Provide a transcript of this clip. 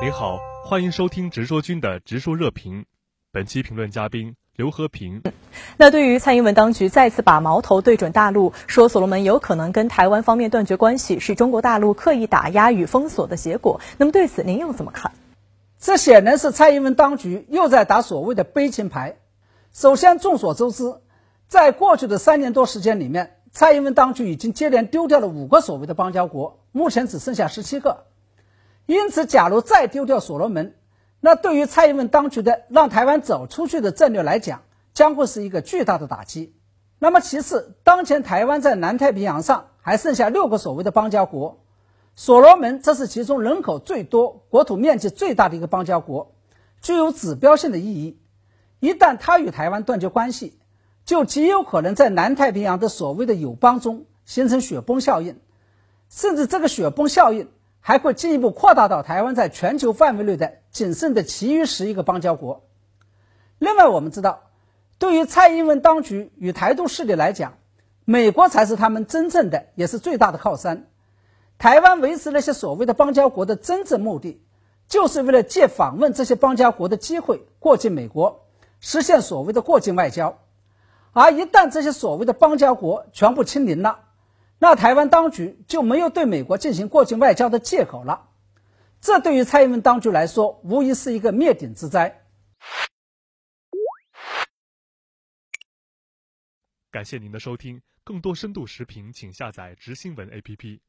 您好，欢迎收听直说君的直说热评。本期评论嘉宾刘和平。那对于蔡英文当局再次把矛头对准大陆，说所罗门有可能跟台湾方面断绝关系，是中国大陆刻意打压与封锁的结果。那么对此您又怎么看？这显然是蔡英文当局又在打所谓的悲情牌。首先，众所周知，在过去的三年多时间里面，蔡英文当局已经接连丢掉了五个所谓的邦交国，目前只剩下十七个。因此，假如再丢掉所罗门，那对于蔡英文当局的让台湾走出去的战略来讲，将会是一个巨大的打击。那么，其次，当前台湾在南太平洋上还剩下六个所谓的邦交国，所罗门这是其中人口最多、国土面积最大的一个邦交国，具有指标性的意义。一旦它与台湾断绝关系，就极有可能在南太平洋的所谓的友邦中形成雪崩效应，甚至这个雪崩效应还会进一步扩大到台湾在全球范围内的仅剩的其余十一个邦交国。另外，我们知道，对于蔡英文当局与台独势力来讲，美国才是他们真正的也是最大的靠山。台湾维持那些所谓的邦交国的真正目的，就是为了借访问这些邦交国的机会过境美国，实现所谓的过境外交。而一旦这些所谓的邦交国全部清零了，那台湾当局就没有对美国进行过境外交的借口了。这对于蔡英文当局来说，无疑是一个灭顶之灾。感谢您的收听，更多深度视频，请下载直新闻 APP。